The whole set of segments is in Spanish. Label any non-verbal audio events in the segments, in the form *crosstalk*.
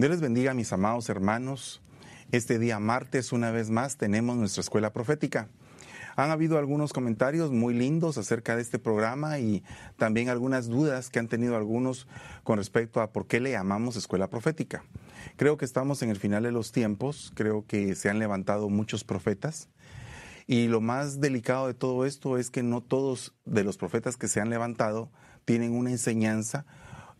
Dios bendiga, mis amados hermanos. Este día martes, una vez más, tenemos nuestra escuela profética. Han habido algunos comentarios muy lindos acerca de este programa y también algunas dudas que han tenido algunos con respecto a por qué le llamamos escuela profética. Creo que estamos en el final de los tiempos, creo que se han levantado muchos profetas y lo más delicado de todo esto es que no todos de los profetas que se han levantado tienen una enseñanza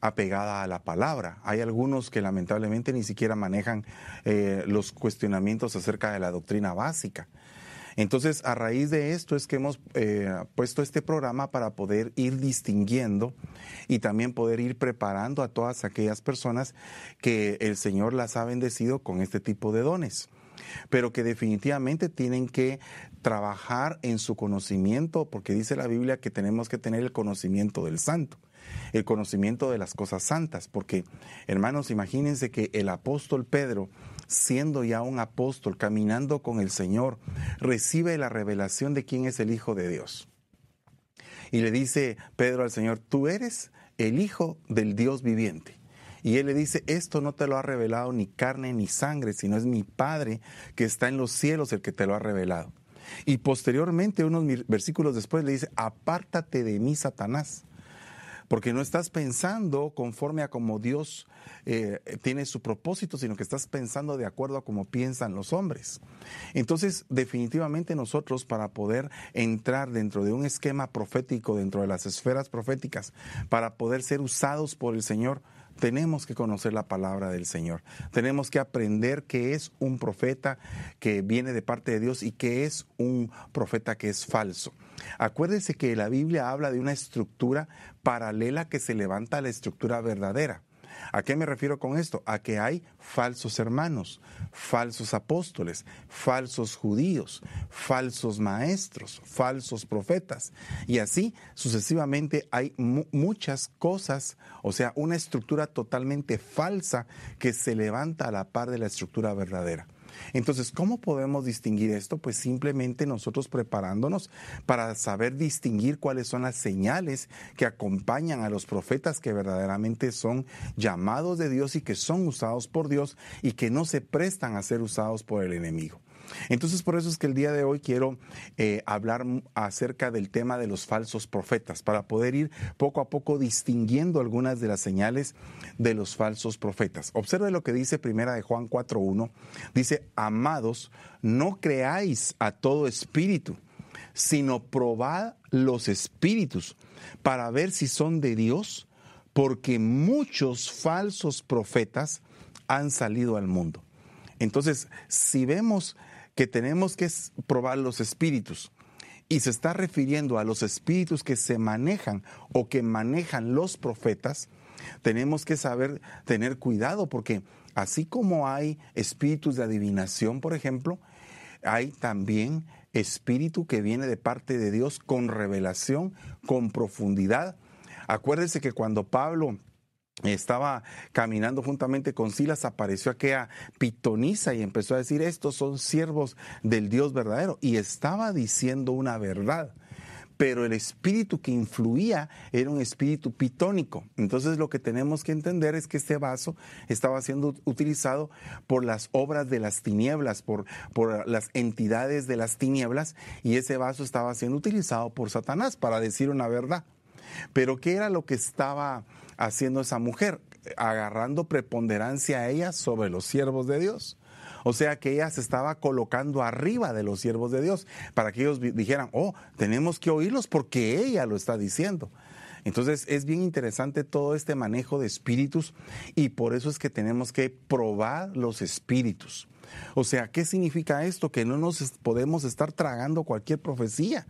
apegada a la palabra. Hay algunos que lamentablemente ni siquiera manejan eh, los cuestionamientos acerca de la doctrina básica. Entonces, a raíz de esto es que hemos eh, puesto este programa para poder ir distinguiendo y también poder ir preparando a todas aquellas personas que el Señor las ha bendecido con este tipo de dones pero que definitivamente tienen que trabajar en su conocimiento, porque dice la Biblia que tenemos que tener el conocimiento del santo el conocimiento de las cosas santas, porque hermanos, imagínense que el apóstol Pedro, siendo ya un apóstol, caminando con el Señor, recibe la revelación de quién es el Hijo de Dios. Y le dice Pedro al Señor, tú eres el Hijo del Dios viviente. Y él le dice, esto no te lo ha revelado ni carne ni sangre, sino es mi Padre que está en los cielos el que te lo ha revelado. Y posteriormente, unos versículos después, le dice, apártate de mí, Satanás, porque no estás pensando conforme a como Dios eh, tiene su propósito, sino que estás pensando de acuerdo a como piensan los hombres. Entonces, definitivamente nosotros para poder entrar dentro de un esquema profético, dentro de las esferas proféticas, para poder ser usados por el Señor, tenemos que conocer la palabra del Señor. Tenemos que aprender que es un profeta que viene de parte de Dios y que es un profeta que es falso. Acuérdese que la Biblia habla de una estructura paralela que se levanta a la estructura verdadera. ¿A qué me refiero con esto? A que hay falsos hermanos, falsos apóstoles, falsos judíos, falsos maestros, falsos profetas. Y así sucesivamente hay muchas cosas, o sea, una estructura totalmente falsa que se levanta a la par de la estructura verdadera. Entonces, ¿cómo podemos distinguir esto? Pues simplemente nosotros preparándonos para saber distinguir cuáles son las señales que acompañan a los profetas que verdaderamente son llamados de Dios y que son usados por Dios y que no se prestan a ser usados por el enemigo. Entonces por eso es que el día de hoy quiero eh, hablar acerca del tema de los falsos profetas, para poder ir poco a poco distinguiendo algunas de las señales de los falsos profetas. Observe lo que dice primera de Juan 4.1. Dice, amados, no creáis a todo espíritu, sino probad los espíritus para ver si son de Dios, porque muchos falsos profetas han salido al mundo. Entonces, si vemos que tenemos que probar los espíritus. Y se está refiriendo a los espíritus que se manejan o que manejan los profetas. Tenemos que saber tener cuidado porque así como hay espíritus de adivinación, por ejemplo, hay también espíritu que viene de parte de Dios con revelación, con profundidad. Acuérdense que cuando Pablo estaba caminando juntamente con Silas, apareció aquella pitonisa y empezó a decir, estos son siervos del Dios verdadero. Y estaba diciendo una verdad. Pero el espíritu que influía era un espíritu pitónico. Entonces lo que tenemos que entender es que este vaso estaba siendo utilizado por las obras de las tinieblas, por, por las entidades de las tinieblas, y ese vaso estaba siendo utilizado por Satanás para decir una verdad. Pero ¿qué era lo que estaba haciendo esa mujer? Agarrando preponderancia a ella sobre los siervos de Dios. O sea que ella se estaba colocando arriba de los siervos de Dios para que ellos dijeran, oh, tenemos que oírlos porque ella lo está diciendo. Entonces es bien interesante todo este manejo de espíritus y por eso es que tenemos que probar los espíritus. O sea, ¿qué significa esto? Que no nos podemos estar tragando cualquier profecía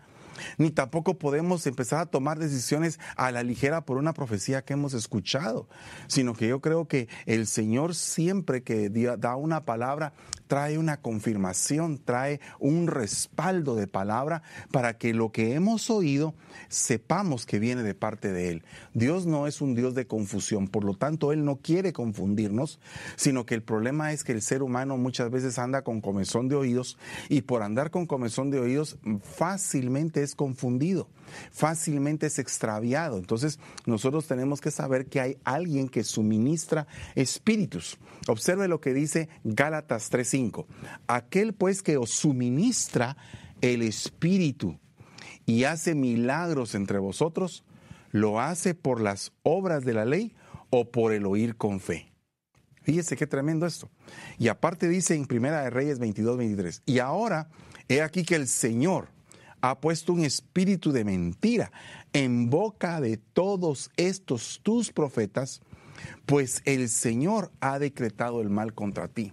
ni tampoco podemos empezar a tomar decisiones a la ligera por una profecía que hemos escuchado, sino que yo creo que el Señor siempre que da una palabra trae una confirmación, trae un respaldo de palabra para que lo que hemos oído sepamos que viene de parte de Él. Dios no es un Dios de confusión, por lo tanto Él no quiere confundirnos, sino que el problema es que el ser humano muchas veces anda con comezón de oídos y por andar con comezón de oídos fácilmente es confundido, fácilmente es extraviado. Entonces nosotros tenemos que saber que hay alguien que suministra espíritus. Observe lo que dice Gálatas 3:5. Aquel pues que os suministra el espíritu y hace milagros entre vosotros, ¿lo hace por las obras de la ley o por el oír con fe? Fíjese qué tremendo esto. Y aparte dice en Primera de Reyes 22, 23, y ahora he aquí que el Señor ha puesto un espíritu de mentira en boca de todos estos tus profetas, pues el Señor ha decretado el mal contra ti.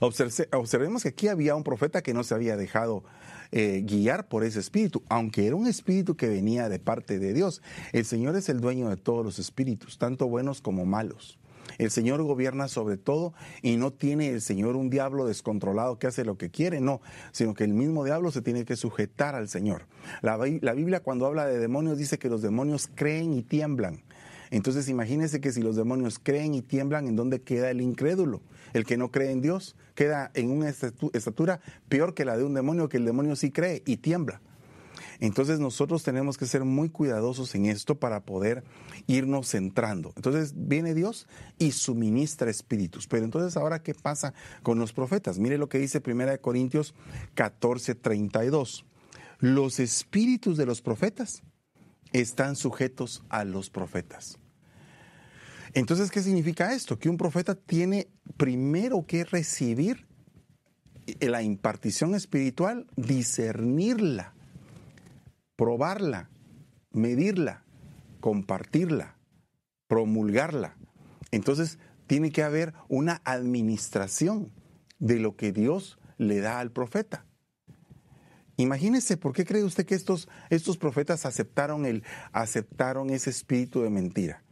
observemos que aquí había un profeta que no se había dejado eh, guiar por ese espíritu, aunque era un espíritu que venía de parte de Dios. El Señor es el dueño de todos los espíritus, tanto buenos como malos. El Señor gobierna sobre todo y no tiene el Señor un diablo descontrolado que hace lo que quiere, no, sino que el mismo diablo se tiene que sujetar al Señor. La, Biblia cuando habla de demonios dice que los demonios creen y tiemblan. Entonces imagínense que si los demonios creen y tiemblan, ¿en dónde queda el incrédulo? El que no cree en Dios queda en una estatura peor que la de un demonio, que el demonio sí cree y tiembla. Entonces nosotros tenemos que ser muy cuidadosos en esto para poder irnos centrando. Entonces viene Dios y suministra espíritus. Pero entonces ahora, ¿qué pasa con los profetas? Mire lo que dice 1 Corintios 14, 32. Los espíritus de los profetas están sujetos a los profetas. Entonces, ¿qué significa esto? Que un profeta tiene primero que recibir la impartición espiritual, discernirla, probarla, medirla, compartirla, promulgarla. Entonces, tiene que haber una administración de lo que Dios le da al profeta. Imagínese, ¿por qué cree usted que estos, estos profetas aceptaron, el, aceptaron ese espíritu de mentira?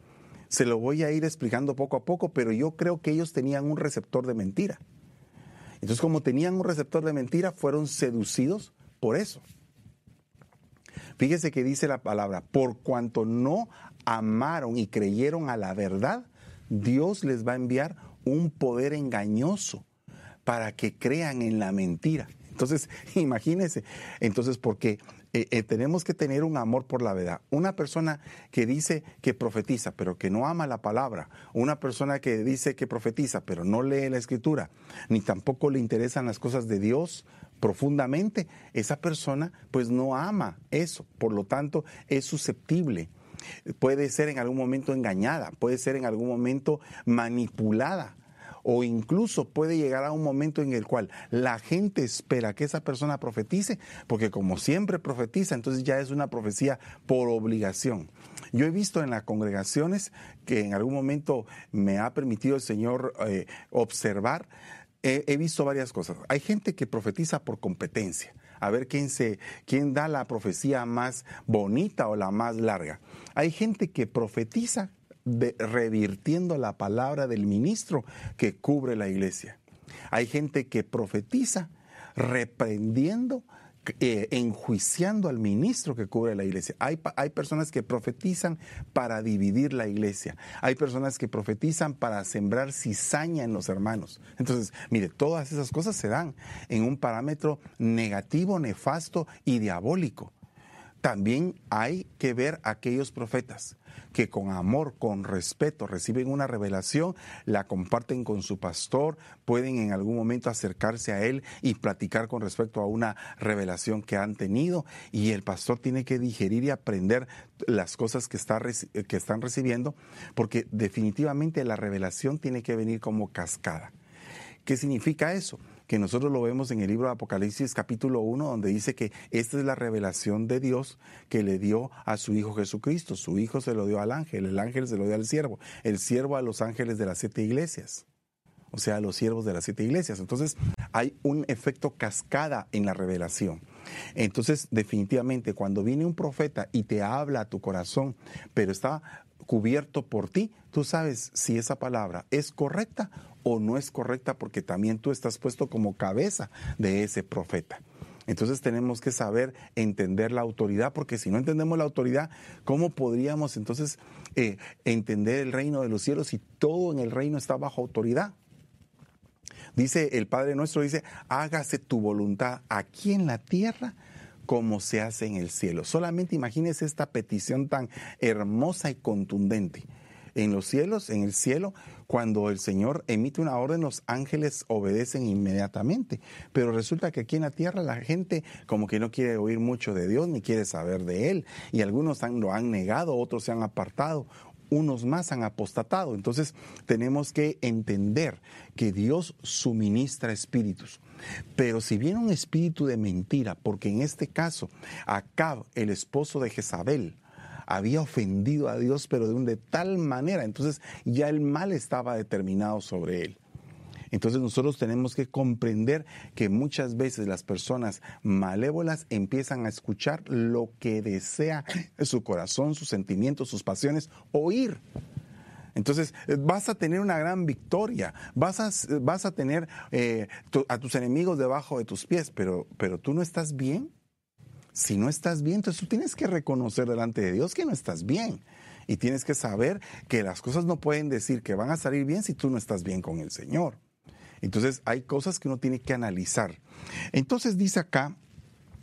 Se lo voy a ir explicando poco a poco, pero yo creo que ellos tenían un receptor de mentira. Entonces, como tenían un receptor de mentira, fueron seducidos por eso. Fíjese que dice la palabra, por cuanto no amaron y creyeron a la verdad, Dios les va a enviar un poder engañoso para que crean en la mentira. Entonces, *laughs* imagínense, entonces, porque eh, eh, tenemos que tener un amor por la verdad. Una persona que dice que profetiza, pero que no ama la palabra, una persona que dice que profetiza, pero no lee la escritura, ni tampoco le interesan las cosas de Dios profundamente, esa persona pues no ama eso, por lo tanto es susceptible puede ser en algún momento engañada, puede ser en algún momento manipulada o incluso puede llegar a un momento en el cual la gente espera que esa persona profetice, porque como siempre profetiza, entonces ya es una profecía por obligación. Yo he visto en las congregaciones que en algún momento me ha permitido el Señor eh, observar, he visto varias cosas. Hay gente que profetiza por competencia a ver quién se quién da la profecía más bonita o la más larga. Hay gente que profetiza revirtiendo la palabra del ministro que cubre la iglesia. Hay gente que profetiza reprendiendo, eh, enjuiciando al ministro que cubre la iglesia. Hay, hay personas que profetizan para dividir la iglesia. Hay personas que profetizan para sembrar cizaña en los hermanos. Entonces, mire, todas esas cosas se dan en un parámetro negativo, nefasto y diabólico. También hay que ver aquellos profetas que con amor, con respeto reciben una revelación, la comparten con su pastor, pueden en algún momento acercarse a él y platicar con respecto a una revelación que han tenido y el pastor tiene que digerir y aprender las cosas que, que están recibiendo porque definitivamente la revelación tiene que venir como cascada. ¿Qué significa eso? Que nosotros lo vemos en el libro de Apocalipsis capítulo 1, donde dice que esta es la revelación de Dios que le dio a su Hijo Jesucristo. Su Hijo se lo dio al ángel, el ángel se lo dio al siervo, el siervo a los ángeles de las siete iglesias, o sea, los siervos de las siete iglesias. Entonces hay un efecto cascada en la revelación. Entonces, definitivamente, cuando viene un profeta y te habla a tu corazón, pero está cubierto por ti, tú sabes si esa palabra es correcta o no es correcta porque también tú estás puesto como cabeza de ese profeta. Entonces tenemos que saber entender la autoridad, porque si no entendemos la autoridad, ¿cómo podríamos entonces eh, entender el reino de los cielos si todo en el reino está bajo autoridad? Dice el Padre nuestro, dice, hágase tu voluntad aquí en la tierra como se hace en el cielo. Solamente imagínese esta petición tan hermosa y contundente. En los cielos, en el cielo, cuando el Señor emite una orden, los ángeles obedecen inmediatamente. Pero resulta que aquí en la tierra la gente como que no quiere oír mucho de Dios ni quiere saber de Él. Y algunos lo han negado, otros se han apartado, unos más han apostatado. Entonces tenemos que entender que Dios suministra espíritus. Pero si viene un espíritu de mentira, porque en este caso Acab, el esposo de Jezabel, había ofendido a Dios, pero de, un, de tal manera, entonces ya el mal estaba determinado sobre él. Entonces nosotros tenemos que comprender que muchas veces las personas malévolas empiezan a escuchar lo que desea su corazón, sus sentimientos, sus pasiones, oír. Entonces vas a tener una gran victoria, vas a, vas a tener eh, a tus enemigos debajo de tus pies, pero, pero tú no estás bien. Si no estás bien, entonces tú tienes que reconocer delante de Dios que no estás bien. Y tienes que saber que las cosas no pueden decir que van a salir bien si tú no estás bien con el Señor. Entonces hay cosas que uno tiene que analizar. Entonces dice acá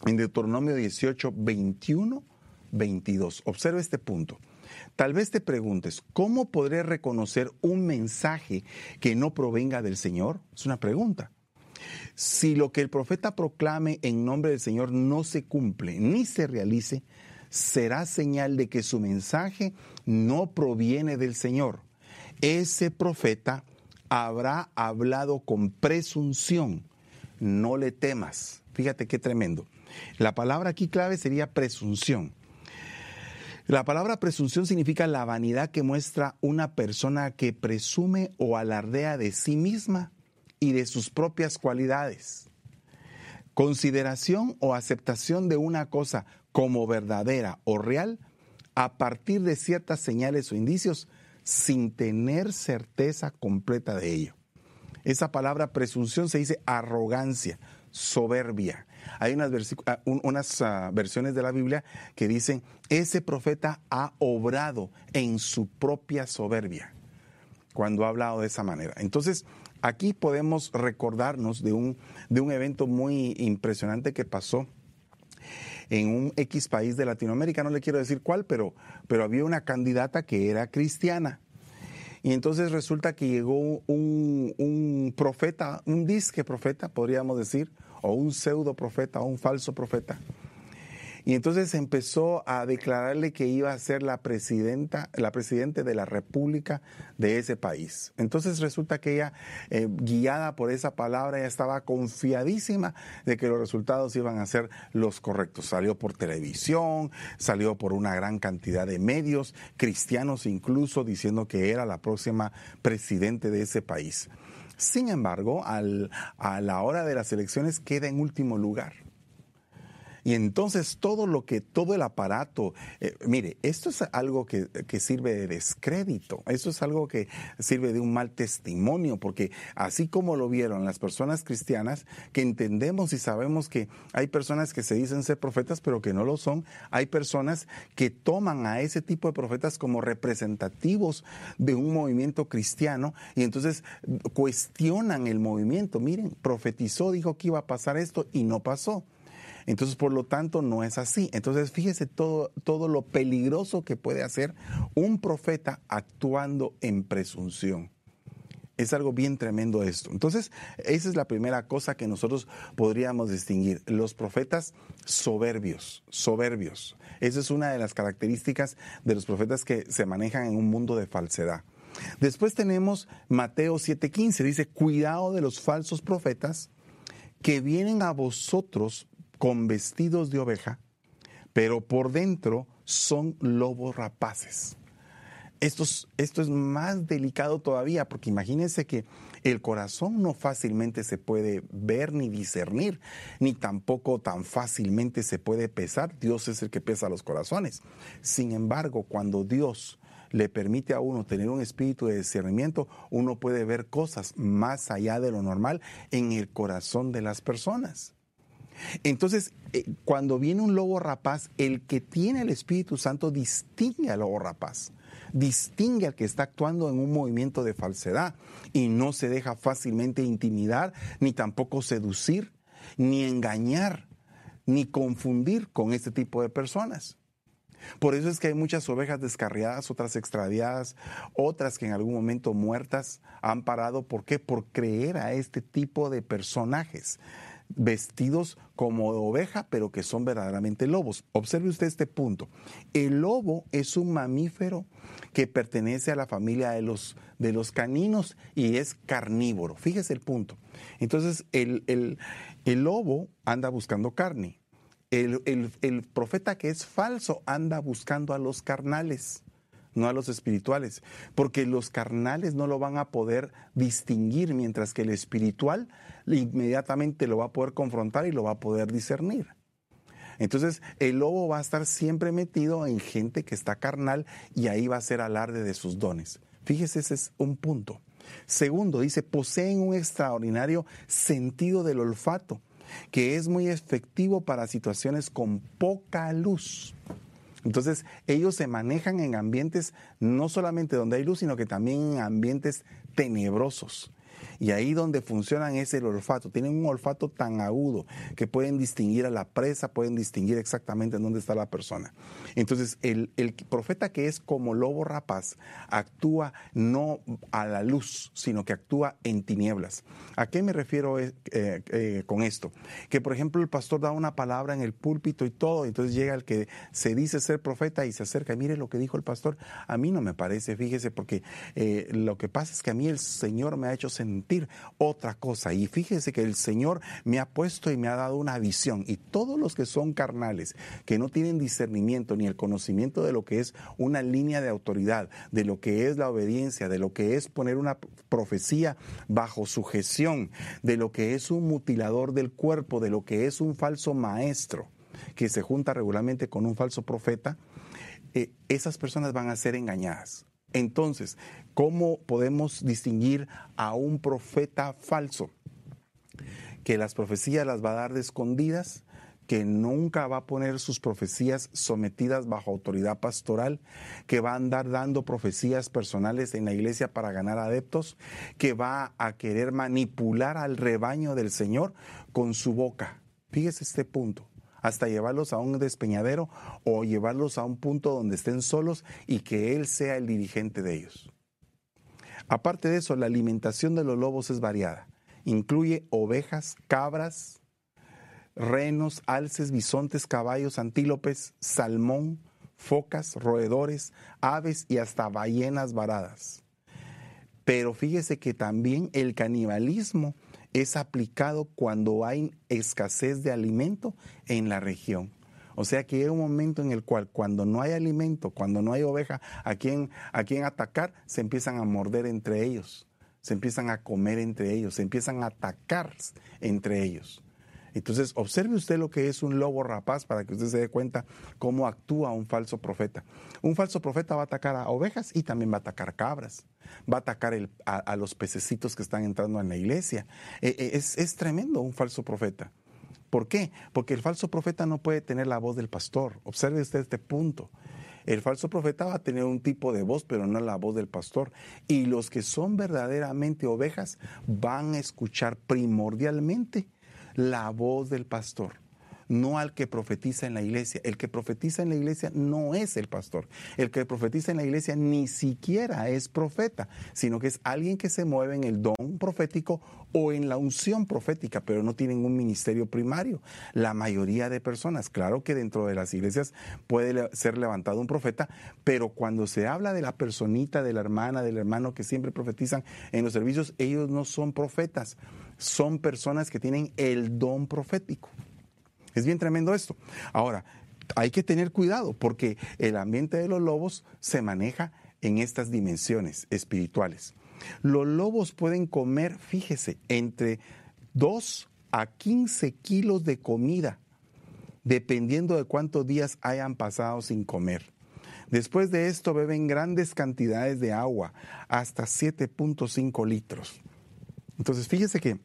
en Deuteronomio 18, 21, 22. Observa este punto. Tal vez te preguntes, ¿cómo podré reconocer un mensaje que no provenga del Señor? Es una pregunta. Si lo que el profeta proclame en nombre del Señor no se cumple ni se realice, será señal de que su mensaje no proviene del Señor. Ese profeta habrá hablado con presunción. No le temas. Fíjate qué tremendo. La palabra aquí clave sería presunción. La palabra presunción significa la vanidad que muestra una persona que presume o alardea de sí misma y de sus propias cualidades. Consideración o aceptación de una cosa como verdadera o real a partir de ciertas señales o indicios sin tener certeza completa de ello. Esa palabra presunción se dice arrogancia, soberbia. Hay unas, ah, ah, versiones de la Biblia que dicen, ese profeta ha obrado en su propia soberbia, cuando ha hablado de esa manera. Entonces, Aquí podemos recordarnos de un, de un evento muy impresionante que pasó en un X país de Latinoamérica, no le quiero decir cuál, pero, pero había una candidata que era cristiana. Y entonces resulta que llegó un, un profeta, un disque profeta, podríamos decir, o un pseudo profeta, o un falso profeta, y entonces empezó a declararle que iba a ser la presidenta, la presidente de la República de ese país. Entonces resulta que ella, eh, guiada por esa palabra, ya estaba confiadísima de que los resultados iban a ser los correctos. Salió por televisión, salió por una gran cantidad de medios, cristianos incluso, diciendo que era la próxima presidente de ese país. Sin embargo, al, a la hora de las elecciones queda en último lugar. Y entonces todo lo que, todo el aparato, eh, mire, esto es algo que, sirve de descrédito, esto es algo que sirve de un mal testimonio, porque así como lo vieron las personas cristianas, que entendemos y sabemos que hay personas que se dicen ser profetas, pero que no lo son, hay personas que toman a ese tipo de profetas como representativos de un movimiento cristiano y entonces cuestionan el movimiento. Miren, profetizó, dijo que iba a pasar esto y no pasó. Entonces, por lo tanto, no es así. Entonces, fíjese todo, todo lo peligroso que puede hacer un profeta actuando en presunción. Es algo bien tremendo esto. Entonces, esa es la primera cosa que nosotros podríamos distinguir. Los profetas soberbios, soberbios. Esa es una de las características de los profetas que se manejan en un mundo de falsedad. Después tenemos Mateo 7:15, dice, cuidado de los falsos profetas que vienen a vosotros con vestidos de oveja, pero por dentro son lobos rapaces. Esto es, más delicado todavía, porque imagínense que el corazón no fácilmente se puede ver ni discernir, ni tampoco tan fácilmente se puede pesar. Dios es el que pesa los corazones. Sin embargo, cuando Dios le permite a uno tener un espíritu de discernimiento, uno puede ver cosas más allá de lo normal en el corazón de las personas. Entonces, eh, cuando viene un lobo rapaz, el que tiene el Espíritu Santo distingue al lobo rapaz, distingue al que está actuando en un movimiento de falsedad y no se deja fácilmente intimidar, ni tampoco seducir, ni engañar, ni confundir con este tipo de personas. Por eso es que hay muchas ovejas descarriadas, otras extraviadas, otras que en algún momento muertas han parado. ¿Por qué? Por creer a este tipo de personajes vestidos como oveja, pero que son verdaderamente lobos. Observe usted este punto. El lobo es un mamífero que pertenece a la familia de los, de los caninos y es carnívoro. Fíjese el punto. Entonces, el, el lobo anda buscando carne. El, el, profeta que es falso anda buscando a los carnales, no a los espirituales, porque los carnales no lo van a poder distinguir, mientras que el espiritual inmediatamente lo va a poder confrontar y lo va a poder discernir. Entonces, el lobo va a estar siempre metido en gente que está carnal y ahí va a ser alarde de sus dones. Fíjese, ese es un punto. Segundo, dice, poseen un extraordinario sentido del olfato que es muy efectivo para situaciones con poca luz. Entonces, ellos se manejan en ambientes no solamente donde hay luz, sino que también en ambientes tenebrosos. Y ahí donde funcionan es el olfato. Tienen un olfato tan agudo que pueden distinguir a la presa, pueden distinguir exactamente en dónde está la persona. Entonces, el, profeta que es como lobo rapaz actúa no a la luz, sino que actúa en tinieblas. ¿A qué me refiero eh, eh, con esto? Que, por ejemplo, el pastor da una palabra en el púlpito y todo, entonces llega el que se dice ser profeta y se acerca y mire lo que dijo el pastor. A mí no me parece, fíjese, porque eh, lo que pasa es que a mí el Señor me ha hecho sentir otra cosa. Y fíjese que el Señor me ha puesto y me ha dado una visión. Y todos los que son carnales, que no tienen discernimiento ni el conocimiento de lo que es una línea de autoridad, de lo que es la obediencia, de lo que es poner una profecía bajo sujeción, de lo que es un mutilador del cuerpo, de lo que es un falso maestro que se junta regularmente con un falso profeta, eh, esas personas van a ser engañadas. Entonces, ¿cómo podemos distinguir a un profeta falso? Que las profecías las va a dar de escondidas, que nunca va a poner sus profecías sometidas bajo autoridad pastoral, que va a andar dando profecías personales en la iglesia para ganar adeptos, que va a querer manipular al rebaño del Señor con su boca. Fíjese este punto hasta llevarlos a un despeñadero o llevarlos a un punto donde estén solos y que Él sea el dirigente de ellos. Aparte de eso, la alimentación de los lobos es variada. Incluye ovejas, cabras, renos, alces, bisontes, caballos, antílopes, salmón, focas, roedores, aves y hasta ballenas varadas. Pero fíjese que también el canibalismo es aplicado cuando hay escasez de alimento en la región. O sea que hay un momento en el cual cuando no hay alimento, cuando no hay oveja a quien, a atacar, se empiezan a morder entre ellos, se empiezan a comer entre ellos, se empiezan a atacar entre ellos. Entonces, observe usted lo que es un lobo rapaz para que usted se dé cuenta cómo actúa un falso profeta. Un falso profeta va a atacar a ovejas y también va a atacar cabras. Va a atacar a, los pececitos que están entrando en la iglesia. E, e, es, es tremendo un falso profeta. ¿Por qué? Porque el falso profeta no puede tener la voz del pastor. Observe usted este punto. El falso profeta va a tener un tipo de voz, pero no la voz del pastor. Y los que son verdaderamente ovejas van a escuchar primordialmente la voz del pastor, no al que profetiza en la iglesia. El que profetiza en la iglesia no es el pastor. El que profetiza en la iglesia ni siquiera es profeta, sino que es alguien que se mueve en el don profético o en la unción profética, pero no tienen un ministerio primario. La mayoría de personas, claro que dentro de las iglesias puede ser levantado un profeta, pero cuando se habla de la personita, de la hermana, del hermano que siempre profetizan en los servicios, ellos no son profetas son personas que tienen el don profético. Es bien tremendo esto. Ahora, hay que tener cuidado porque el ambiente de los lobos se maneja en estas dimensiones espirituales. Los lobos pueden comer, fíjese, entre 2 a 15 kilos de comida, dependiendo de cuántos días hayan pasado sin comer. Después de esto beben grandes cantidades de agua, hasta 7.5 litros. Entonces fíjese que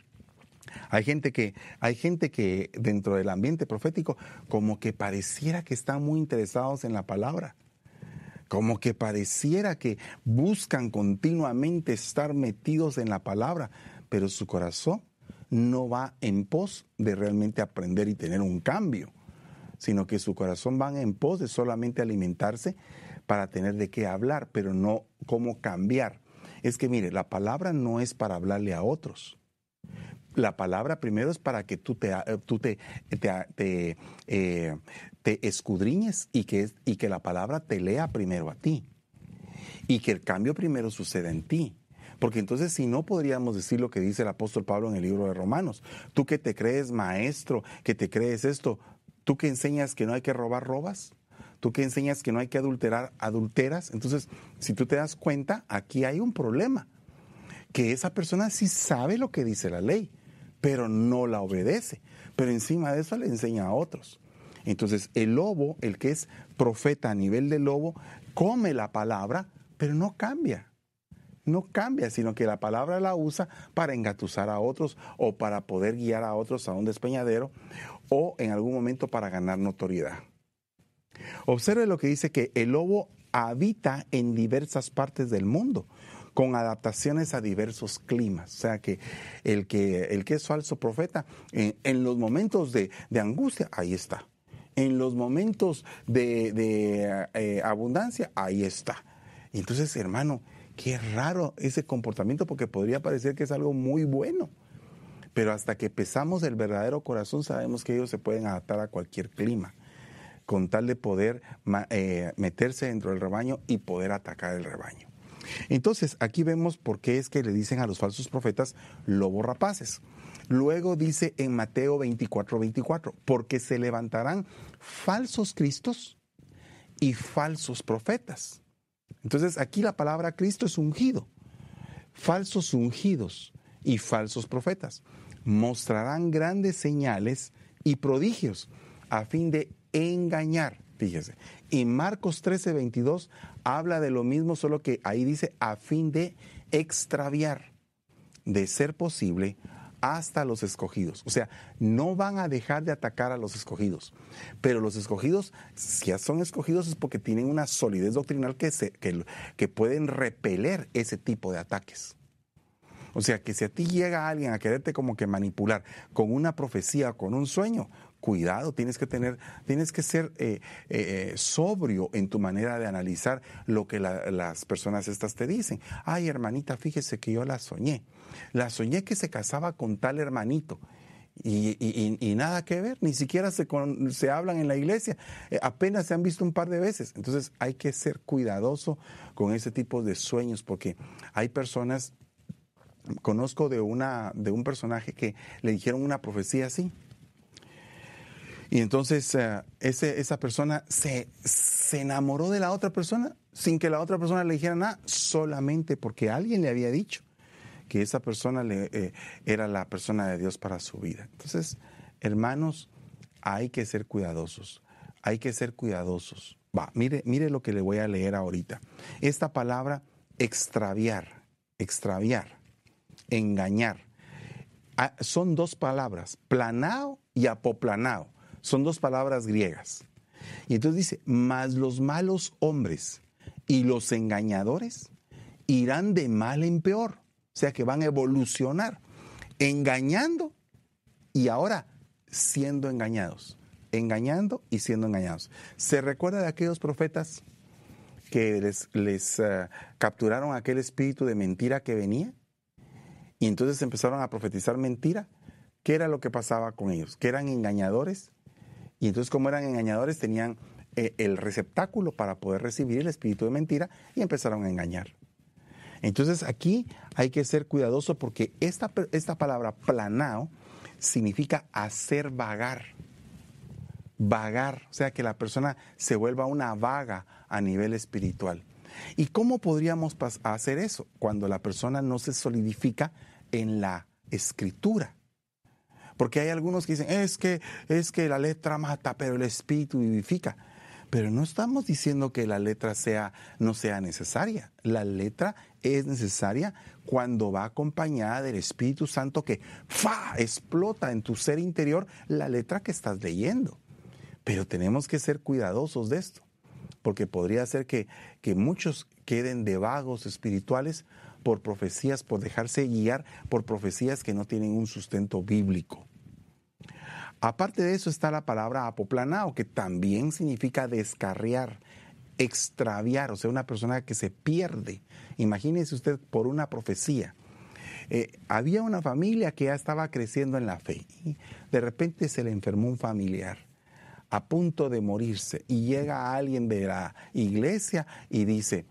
hay gente que, hay gente que dentro del ambiente profético como que pareciera que están muy interesados en la palabra. Como que pareciera que buscan continuamente estar metidos en la palabra, pero su corazón no va en pos de realmente aprender y tener un cambio, sino que su corazón va en pos de solamente alimentarse para tener de qué hablar, pero no cómo cambiar. Es que mire, la palabra no es para hablarle a otros la palabra primero es para que tú te, eh, eh, escudriñes y que, y que la palabra te lea primero a ti. Y que el cambio primero suceda en ti. Porque entonces si no podríamos decir lo que dice el apóstol Pablo en el libro de Romanos. Tú que te crees maestro, que te crees esto, tú que enseñas que no hay que robar, robas. Tú que enseñas que no hay que adulterar, adulteras. Entonces, si tú te das cuenta, aquí hay un problema. Que esa persona sí sabe lo que dice la ley pero no la obedece. Pero encima de eso le enseña a otros. Entonces el lobo, el que es profeta a nivel de lobo, come la palabra, pero no cambia. No cambia, sino que la palabra la usa para engatusar a otros o para poder guiar a otros a un despeñadero o en algún momento para ganar notoriedad. Observe lo que dice que el lobo habita en diversas partes del mundo con adaptaciones a diversos climas. O sea que el que, el que es falso profeta, en los momentos de, angustia, ahí está. En los momentos de, eh, abundancia, ahí está. entonces, hermano, qué raro ese comportamiento porque podría parecer que es algo muy bueno. Pero hasta que pesamos el verdadero corazón, sabemos que ellos se pueden adaptar a cualquier clima con tal de poder eh, meterse dentro del rebaño y poder atacar el rebaño. Entonces, aquí vemos por qué es que le dicen a los falsos profetas lobos rapaces. Luego dice en Mateo 24, 24, porque se levantarán falsos cristos y falsos profetas. Entonces, aquí la palabra Cristo es ungido. Falsos ungidos y falsos profetas mostrarán grandes señales y prodigios a fin de engañar, fíjese. Y Marcos 13, 22 habla de lo mismo, solo que ahí dice a fin de extraviar, de ser posible, hasta los escogidos. O sea, no van a dejar de atacar a los escogidos. Pero los escogidos, si ya son escogidos, es porque tienen una solidez doctrinal que, se, que, que pueden repeler ese tipo de ataques. O sea, que si a ti llega alguien a quererte como que manipular con una profecía, con un sueño, cuidado, tienes que tener, tienes que ser eh, eh, eh, sobrio en tu manera de analizar lo que las personas estas te dicen. Ay, hermanita, fíjese que yo la soñé. La soñé que se casaba con tal hermanito. Y, nada que ver, ni siquiera se, se hablan en la iglesia, apenas se han visto un par de veces. Entonces hay que ser cuidadoso con ese tipo de sueños porque hay personas, conozco de, una, de un personaje que le dijeron una profecía así y entonces eh, ese, esa persona se, se enamoró de la otra persona sin que la otra persona le dijera nada, solamente porque alguien le había dicho que esa persona le, eh, era la persona de Dios para su vida. Entonces, hermanos, hay que ser cuidadosos, hay que ser cuidadosos. Va, mire, mire lo que le voy a leer ahorita. Esta palabra extraviar, extraviar, engañar, ah, son dos palabras, planao y apoplanao. Son dos palabras griegas. Y entonces dice, mas los malos hombres y los engañadores irán de mal en peor. O sea que van a evolucionar, engañando y ahora siendo engañados. Engañando y siendo engañados. ¿Se recuerda de aquellos profetas que les, eh, capturaron aquel espíritu de mentira que venía? Y entonces empezaron a profetizar mentira. ¿Qué era lo que pasaba con ellos? Que eran engañadores y entonces como eran engañadores tenían eh, el receptáculo para poder recibir el espíritu de mentira y empezaron a engañar. Entonces aquí hay que ser cuidadoso porque esta, esta palabra planao significa hacer vagar. Vagar, o sea que la persona se vuelva una vaga a nivel espiritual. ¿Y cómo podríamos hacer eso? Cuando la persona no se solidifica en la escritura. Porque hay algunos que dicen, es que, es que la letra mata, pero el espíritu vivifica. Pero no estamos diciendo que la letra sea, no sea necesaria. La letra es necesaria cuando va acompañada del Espíritu Santo que ¡fa! explota en tu ser interior la letra que estás leyendo. Pero tenemos que ser cuidadosos de esto, porque podría ser que, que muchos queden de vagos espirituales por profecías, por dejarse guiar por profecías que no tienen un sustento bíblico. Aparte de eso está la palabra apoplanao, que también significa descarriar, extraviar, o sea, una persona que se pierde. Imagínese usted por una profecía. Eh, había una familia que ya estaba creciendo en la fe y de repente se le enfermó un familiar a punto de morirse y llega alguien de la iglesia y dice,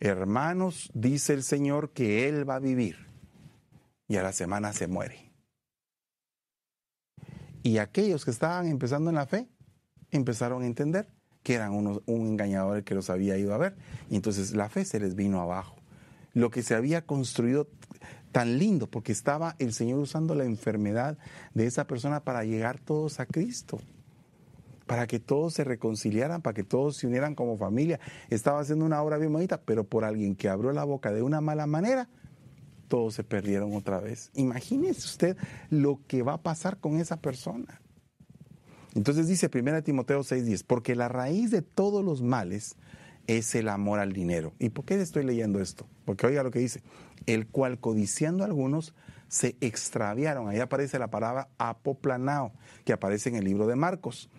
hermanos, dice el Señor que Él va a vivir y a la semana se muere. Y aquellos que estaban empezando en la fe empezaron a entender que eran un engañador que los había ido a ver. Y entonces la fe se les vino abajo. Lo que se había construido tan lindo, porque estaba el Señor usando la enfermedad de esa persona para llegar todos a Cristo, para que todos se reconciliaran, para que todos se unieran como familia. Estaba haciendo una obra bien bonita, pero por alguien que abrió la boca de una mala manera, todos se perdieron otra vez. Imagínese usted lo que va a pasar con esa persona. Entonces dice 1 Timoteo 6:10, porque la raíz de todos los males es el amor al dinero. ¿Y por qué estoy leyendo esto? Porque oiga lo que dice, el cual codiciando algunos se extraviaron. Ahí aparece la palabra apoplanao, que aparece en el libro de Marcos.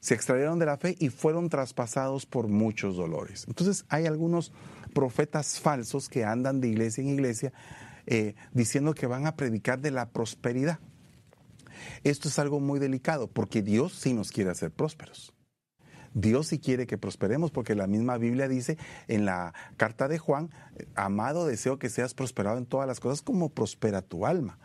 Se extraviaron de la fe y fueron traspasados por muchos dolores. Entonces hay algunos profetas falsos que andan de iglesia en iglesia eh, diciendo que van a predicar de la prosperidad. Esto es algo muy delicado porque Dios sí nos quiere hacer prósperos. Dios sí quiere que prosperemos porque la misma Biblia dice en la carta de Juan, amado deseo que seas prosperado en todas las cosas como prospera tu alma.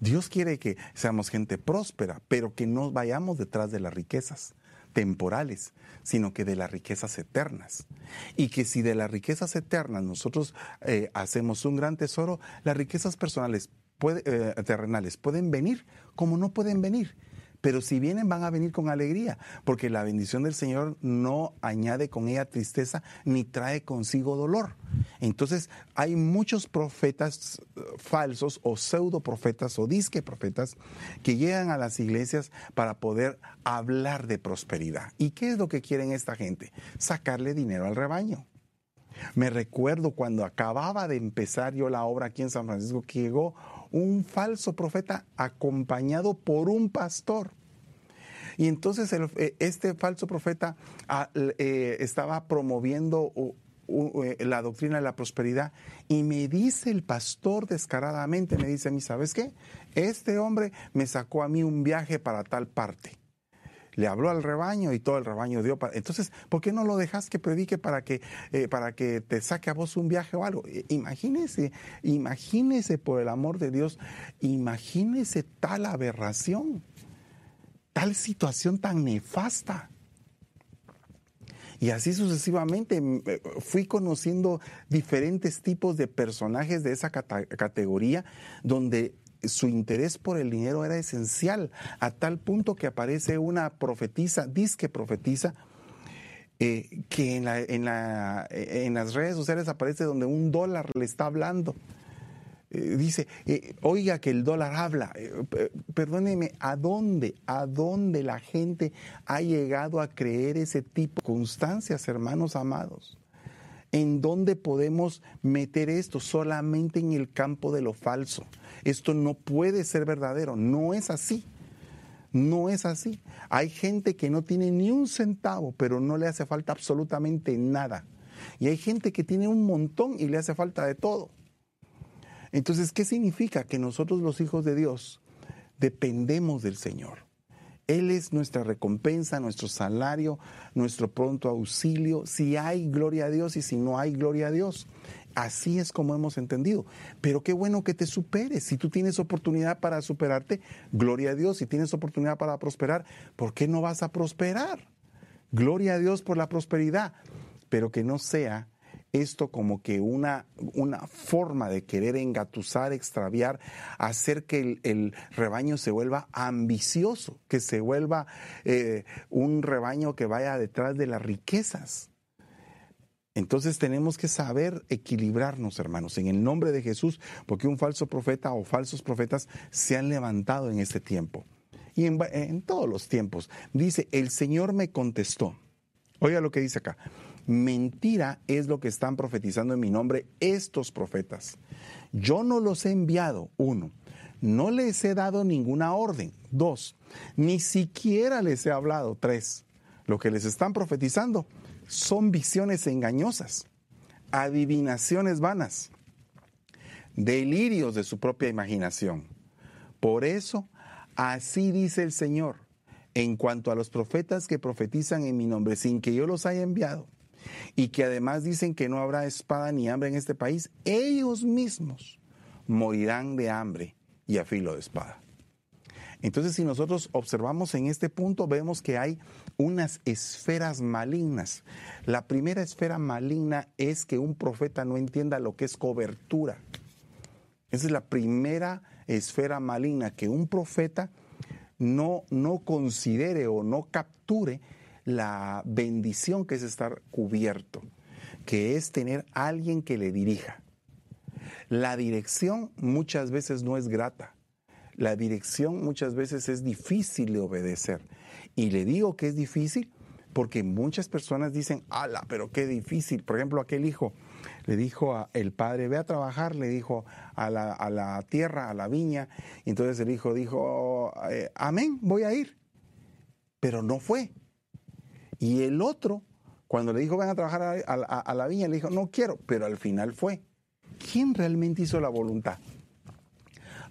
Dios quiere que seamos gente próspera, pero que no vayamos detrás de las riquezas temporales, sino que de las riquezas eternas. Y que si de las riquezas eternas nosotros eh, hacemos un gran tesoro, las riquezas personales eh, terrenales pueden venir como no pueden venir. Pero si vienen, van a venir con alegría, porque la bendición del Señor no añade con ella tristeza ni trae consigo dolor. Entonces, hay muchos profetas eh, falsos o pseudo profetas o disque profetas que llegan a las iglesias para poder hablar de prosperidad. ¿Y qué es lo que quieren esta gente? Sacarle dinero al rebaño. Me recuerdo cuando acababa de empezar yo la obra aquí en San Francisco que llegó un falso profeta acompañado por un pastor. Y entonces eh, este falso profeta ah, eh, estaba promoviendo eh, la doctrina de la prosperidad y me dice el pastor descaradamente, me dice a mí, ¿sabes qué? Este hombre me sacó a mí un viaje para tal parte le habló al rebaño y todo el rebaño dio para... Entonces, ¿por qué no lo dejas que predique para que, eh, para que te saque a vos un viaje o algo? Eh, imagínese, imagínese por el amor de Dios, imagínese tal aberración, tal situación tan nefasta. Y así sucesivamente eh, fui conociendo diferentes tipos de personajes de esa categoría donde su interés por el dinero era esencial, a tal punto que aparece una profetisa, disque profetisa, eh, que en, la, en, la, en, las redes sociales aparece donde un dólar le está hablando. Eh, dice, eh, oiga que el dólar habla. perdóneme, ¿a dónde, a dónde la gente ha llegado a creer ese tipo de circunstancias, hermanos amados? ¿En dónde podemos meter esto? Solamente en el campo de lo falso. Esto no puede ser verdadero, no es así. No es así. Hay gente que no tiene ni un centavo, pero no le hace falta absolutamente nada. Y hay gente que tiene un montón y le hace falta de todo. Entonces, ¿qué significa? Que nosotros los hijos de Dios dependemos del Señor. Él es nuestra recompensa, nuestro salario, nuestro pronto auxilio, si hay gloria a Dios y si no hay gloria a Dios. Así es como hemos entendido. Pero qué bueno que te superes. Si tú tienes oportunidad para superarte, gloria a Dios. Si tienes oportunidad para prosperar, ¿por qué no vas a prosperar? Gloria a Dios por la prosperidad, pero que no sea esto como que una, una forma de querer engatusar, extraviar, hacer que el, rebaño se vuelva ambicioso, que se vuelva eh, un rebaño que vaya detrás de las riquezas. Entonces tenemos que saber equilibrarnos, hermanos, en el nombre de Jesús, porque un falso profeta o falsos profetas se han levantado en este tiempo y en, en todos los tiempos. Dice, el Señor me contestó. Oiga lo que dice acá. Mentira es lo que están profetizando en mi nombre estos profetas. Yo no los he enviado, uno. No les he dado ninguna orden, dos. Ni siquiera les he hablado, tres. Lo que les están profetizando son visiones engañosas, adivinaciones vanas, delirios de su propia imaginación. Por eso, así dice el Señor, en cuanto a los profetas que profetizan en mi nombre sin que yo los haya enviado, y que además dicen que no habrá espada ni hambre en este país, ellos mismos morirán de hambre y a filo de espada. Entonces, si nosotros observamos en este punto, vemos que hay unas esferas malignas. La primera esfera maligna es que un profeta no entienda lo que es cobertura. Esa es la primera esfera maligna, que un profeta no, no considere o no capture la bendición que es estar cubierto, que es tener alguien que le dirija. La dirección muchas veces no es grata. La dirección muchas veces es difícil de obedecer. Y le digo que es difícil porque muchas personas dicen, ala, pero qué difícil. Por ejemplo, aquel hijo le dijo a el padre, ve a trabajar, le dijo a la, a la tierra, a la viña. Y entonces el hijo dijo, eh, amén, voy a ir. Pero no fue. Y el otro, cuando le dijo ven a trabajar a, la viña, le dijo no quiero, pero al final fue. ¿Quién realmente hizo la voluntad?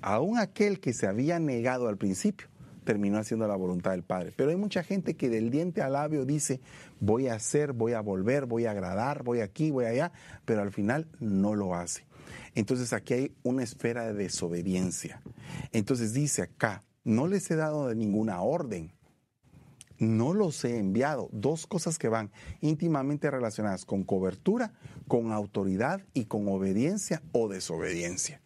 Aún aquel que se había negado al principio terminó haciendo la voluntad del Padre. Pero hay mucha gente que del diente al labio dice, voy a hacer, voy a volver, voy a agradar, voy aquí, voy allá, pero al final no lo hace. Entonces aquí hay una esfera de desobediencia. Entonces dice acá, no les he dado ninguna orden no los he enviado. Dos cosas que van íntimamente relacionadas con cobertura, con autoridad y con obediencia o desobediencia.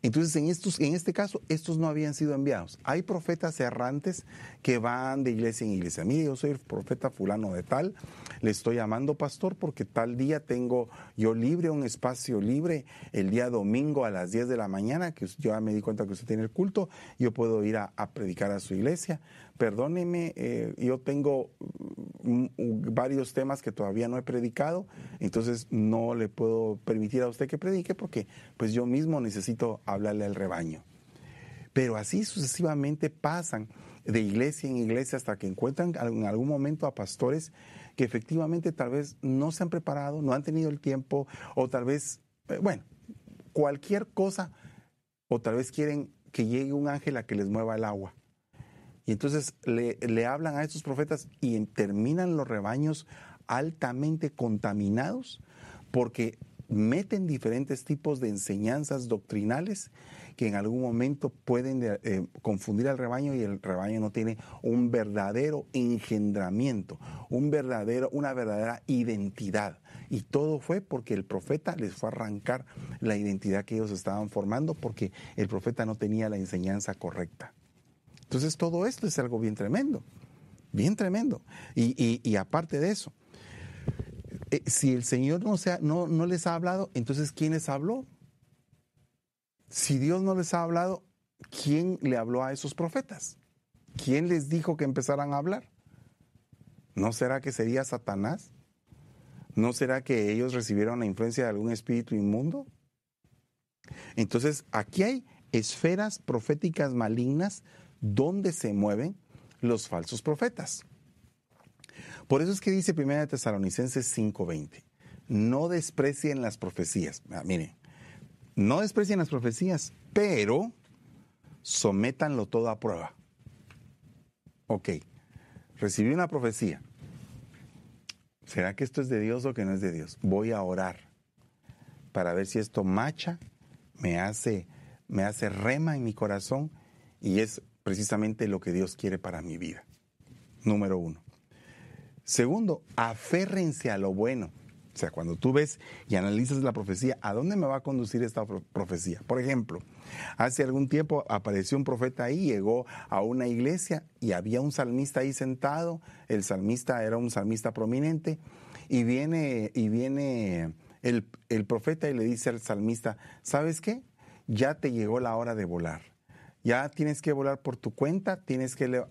Entonces, en, estos, en este caso, estos no habían sido enviados. Hay profetas errantes que van de iglesia en iglesia. Mire, yo soy el profeta fulano de tal, le estoy llamando pastor porque tal día tengo yo libre, un espacio libre, el día domingo a las 10 de la mañana, que yo ya me di cuenta que usted tiene el culto, yo puedo ir a, a predicar a su iglesia perdóneme, eh, yo tengo mm, mm, varios temas que todavía no he predicado, entonces no le puedo permitir a usted que predique porque pues yo mismo necesito hablarle al rebaño. Pero así sucesivamente pasan de iglesia en iglesia hasta que encuentran en algún momento a pastores que efectivamente tal vez no se han preparado, no han tenido el tiempo o tal vez, eh, bueno, cualquier cosa o tal vez quieren que llegue un ángel a que les mueva el agua y entonces le, hablan a estos profetas y terminan los rebaños altamente contaminados porque meten diferentes tipos de enseñanzas doctrinales que en algún momento pueden eh, confundir al rebaño y el rebaño no tiene un verdadero engendramiento, un verdadero, una verdadera identidad. Y todo fue porque el profeta les fue a arrancar la identidad que ellos estaban formando porque el profeta no tenía la enseñanza correcta. Entonces todo esto es algo bien tremendo, bien tremendo. Y, aparte de eso, eh, si el Señor no, no, no les ha hablado, entonces ¿quién les habló? Si Dios no les ha hablado, ¿quién le habló a esos profetas? ¿Quién les dijo que empezaran a hablar? ¿No será que sería Satanás? ¿No será que ellos recibieron la influencia de algún espíritu inmundo? Entonces, aquí hay esferas proféticas malignas dónde se mueven los falsos profetas. Por eso es que dice 1 Tesalonicenses 5:20, no desprecien las profecías. Ah, miren, no desprecien las profecías, pero sométanlo todo a prueba. Ok, recibí una profecía. ¿Será que esto es de Dios o que no es de Dios? Voy a orar para ver si esto macha, me hace, me hace rema en mi corazón y es precisamente lo que Dios quiere para mi vida. Número uno. Segundo, aférrense a lo bueno. O sea, cuando tú ves y analizas la profecía, ¿a dónde me va a conducir esta profecía? Por ejemplo, hace algún tiempo apareció un profeta ahí, llegó a una iglesia y había un salmista ahí sentado, el salmista era un salmista prominente, y viene, y viene el, el profeta y le dice al salmista, ¿sabes qué? Ya te llegó la hora de volar. Ya tienes que volar por tu cuenta, tienes que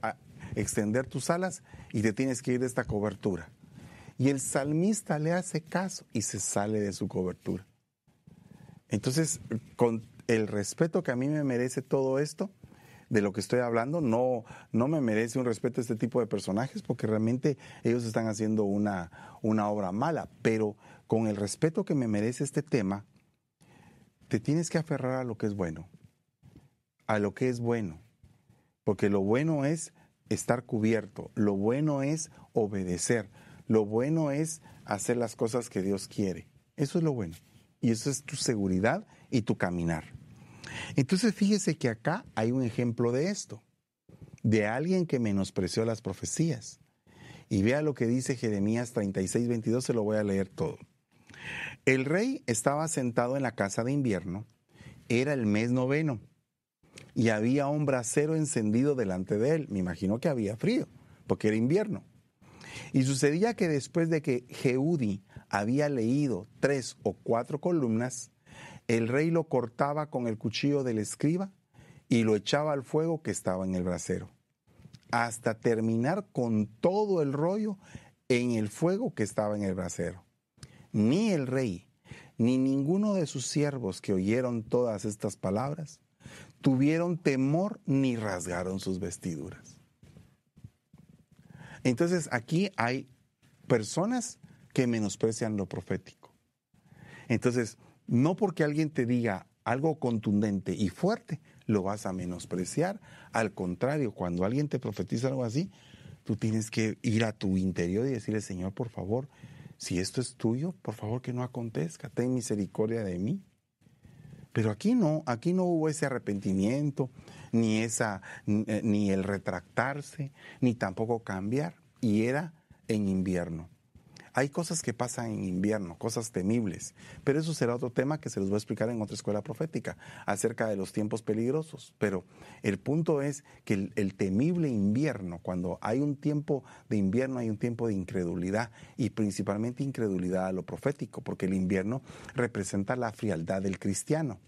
extender tus alas y te tienes que ir de esta cobertura. Y el salmista le hace caso y se sale de su cobertura. Entonces, con el respeto que a mí me merece todo esto, de lo que estoy hablando, no, no me merece un respeto este tipo de personajes porque realmente ellos están haciendo una, una obra mala, pero con el respeto que me merece este tema, te tienes que aferrar a lo que es bueno, a lo que es bueno, porque lo bueno es estar cubierto, lo bueno es obedecer, lo bueno es hacer las cosas que Dios quiere. Eso es lo bueno. Y eso es tu seguridad y tu caminar. Entonces fíjese que acá hay un ejemplo de esto, de alguien que menospreció las profecías. Y vea lo que dice Jeremías 36, 22, se lo voy a leer todo. El rey estaba sentado en la casa de invierno, era el mes noveno, y había un brasero encendido delante de él. Me imagino que había frío, porque era invierno. Y sucedía que después de que Jeudi había leído tres o cuatro columnas, el rey lo cortaba con el cuchillo del escriba y lo echaba al fuego que estaba en el brasero, hasta terminar con todo el rollo en el fuego que estaba en el brasero. Ni el rey, ni ninguno de sus siervos que oyeron todas estas palabras, tuvieron temor ni rasgaron sus vestiduras. Entonces aquí hay personas que menosprecian lo profético. Entonces, no porque alguien te diga algo contundente y fuerte, lo vas a menospreciar. Al contrario, cuando alguien te profetiza algo así, tú tienes que ir a tu interior y decirle, Señor, por favor, si esto es tuyo, por favor que no acontezca, ten misericordia de mí. Pero aquí no, aquí no hubo ese arrepentimiento, ni, esa, eh, ni el retractarse, ni tampoco cambiar. Y era en invierno. Hay cosas que pasan en invierno, cosas temibles, pero eso será otro tema que se los voy a explicar en otra escuela profética, acerca de los tiempos peligrosos. Pero el punto es que el, el, temible invierno, cuando hay un tiempo de invierno, hay un tiempo de incredulidad y principalmente incredulidad a lo profético, porque el invierno representa la frialdad del cristiano.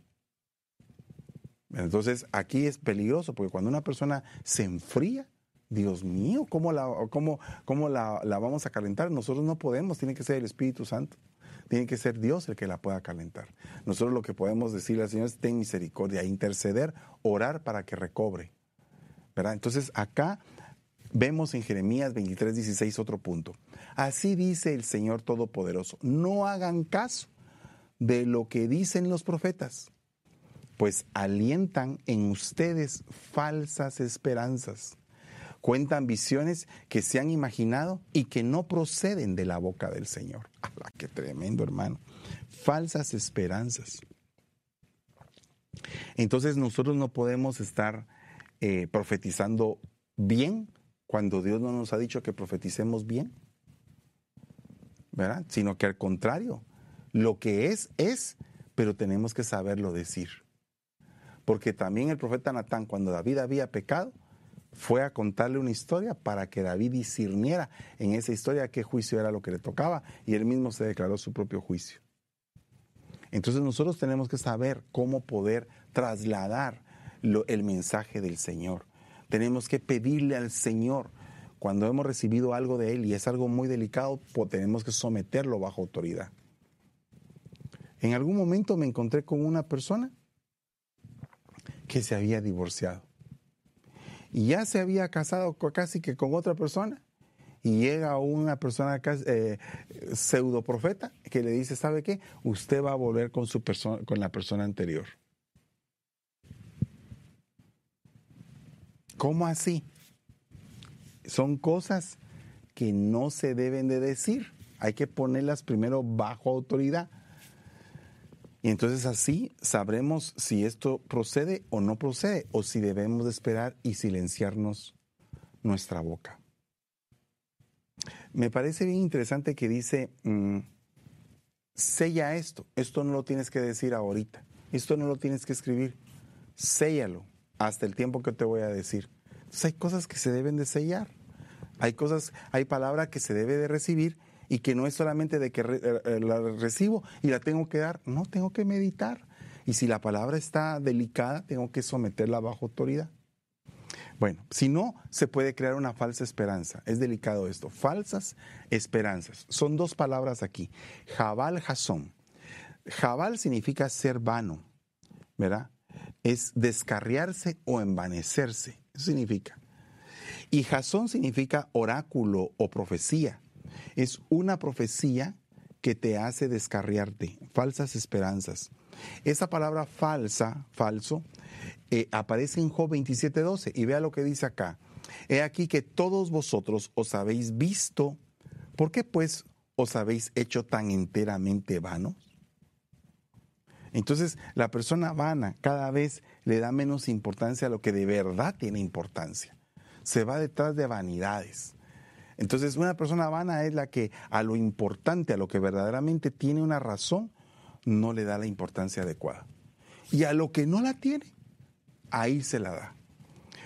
Entonces aquí es peligroso porque cuando una persona se enfría, Dios mío, ¿cómo, la, cómo, cómo la, la, vamos a calentar? Nosotros no podemos, tiene que ser el Espíritu Santo. Tiene que ser Dios el que la pueda calentar. Nosotros lo que podemos decirle al Señor es ten misericordia, interceder, orar para que recobre. ¿Verdad? Entonces acá vemos en Jeremías 23, 16 otro punto. Así dice el Señor Todopoderoso, no hagan caso de lo que dicen los profetas pues alientan en ustedes falsas esperanzas. Cuentan visiones que se han imaginado y que no proceden de la boca del Señor. *laughs* ¡Hala, qué tremendo, hermano! Falsas esperanzas. Entonces nosotros no podemos estar eh, profetizando bien cuando Dios no nos ha dicho que profeticemos bien, ¿verdad? Sino que al contrario, lo que es, es, pero tenemos que saberlo decir. Porque también el profeta Natán, cuando David había pecado, fue a contarle una historia para que David discerniera en esa historia qué juicio era lo que le tocaba y él mismo se declaró su propio juicio. Entonces nosotros tenemos que saber cómo poder trasladar el mensaje del Señor. Tenemos que pedirle al Señor cuando hemos recibido algo de Él y es algo muy delicado, tenemos que someterlo bajo autoridad. En algún momento me encontré con una persona que se había divorciado. Y ya se había casado casi que con otra persona. Y llega una persona eh, pseudo profeta que le dice, ¿sabe qué? Usted va a volver con, su persona, con la persona anterior. ¿Cómo así? Son cosas que no se deben de decir. Hay que ponerlas primero bajo autoridad. Y entonces así sabremos si esto procede o no procede, o si debemos de esperar y silenciarnos nuestra boca. Me parece bien interesante que dice, mm, sella esto, esto no lo tienes que decir ahorita, esto no lo tienes que escribir, séllalo hasta el tiempo que te voy a decir. Entonces hay cosas que se deben de sellar, hay cosas, hay palabras que se debe de recibir y que no es solamente de que eh, eh, la recibo y la tengo que dar, no, tengo que meditar. Y si la palabra está delicada, tengo que someterla bajo autoridad. Bueno, si no, se puede crear una falsa esperanza. Es delicado esto. Falsas esperanzas. Son dos palabras aquí. Jabal, Jasón. Jabal significa ser vano, ¿verdad? Es descarriarse o envanecerse. Eso significa. Y Jasón significa oráculo o profecía. Es una profecía que te hace descarriarte, falsas esperanzas. Esa palabra falsa, falso, eh, aparece en Job 27:12 y vea lo que dice acá. He aquí que todos vosotros os habéis visto. ¿Por qué pues os habéis hecho tan enteramente vanos? Entonces, la persona vana cada vez le da menos importancia a lo que de verdad tiene importancia. Se va detrás de vanidades. Entonces, una persona vana es la que a lo importante, a lo que verdaderamente tiene una razón, no le da la importancia adecuada. Y a lo que no la tiene, ahí se la da.